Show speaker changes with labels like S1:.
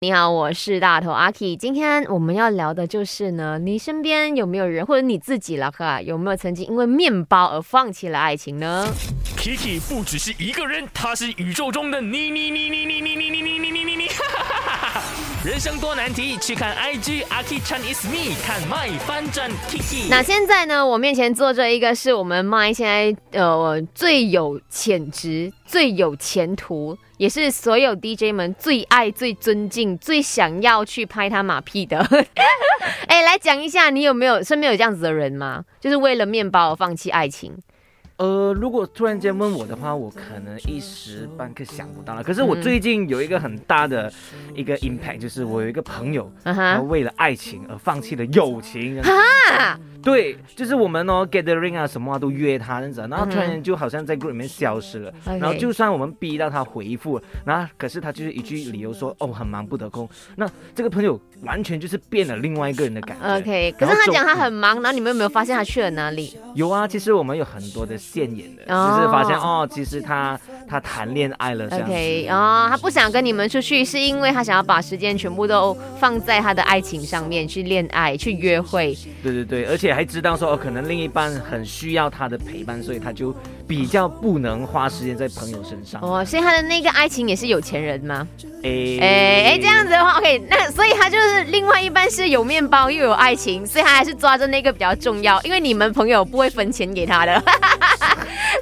S1: 你好，我是大头阿 K。今天我们要聊的就是呢，你身边有没有人，或者你自己了哈，有没有曾经因为面包而放弃了爱情呢
S2: ？Kiki 不只是一个人，他是宇宙中的你你你你你你你。人生多难题，去看 IG 阿 K Chinese Me，看 My 翻转 Kiki。
S1: 那现在呢，我面前坐着一个是我们 My 现在呃最有潜质、最有前途。也是所有 DJ 们最爱、最尊敬、最想要去拍他马屁的。哎，来讲一下，你有没有身边有这样子的人吗？就是为了面包而放弃爱情。
S3: 呃，如果突然间问我的话，我可能一时半刻想不到了。可是我最近有一个很大的一个 impact，就是我有一个朋友，他为了爱情而放弃了友情。啊，对，就是我们哦，gathering 啊，什么啊都约他这样子，然后突然间就好像在 group 里面消失了。然后就算我们逼到他回复，然后可是他就是一句理由说，哦，很忙不得空。那这个朋友完全就是变了另外一个人的感觉。
S1: OK，可是他讲他很忙，然后你们有没有发现他去了哪里？
S3: 有啊，其实我们有很多的。现眼的，就是发现哦，其实他他谈恋爱了
S1: ，OK，哦，他不想跟你们出去，是因为他想要把时间全部都放在他的爱情上面，去恋爱，去约会。
S3: 对对对，而且还知道说，哦，可能另一半很需要他的陪伴，所以他就比较不能花时间在朋友身上。
S1: 哦，所以他的那个爱情也是有钱人吗？哎哎哎，这样子的话，OK，那所以他就是另外一半是有面包又有爱情，所以他还是抓着那个比较重要，因为你们朋友不会分钱给他的。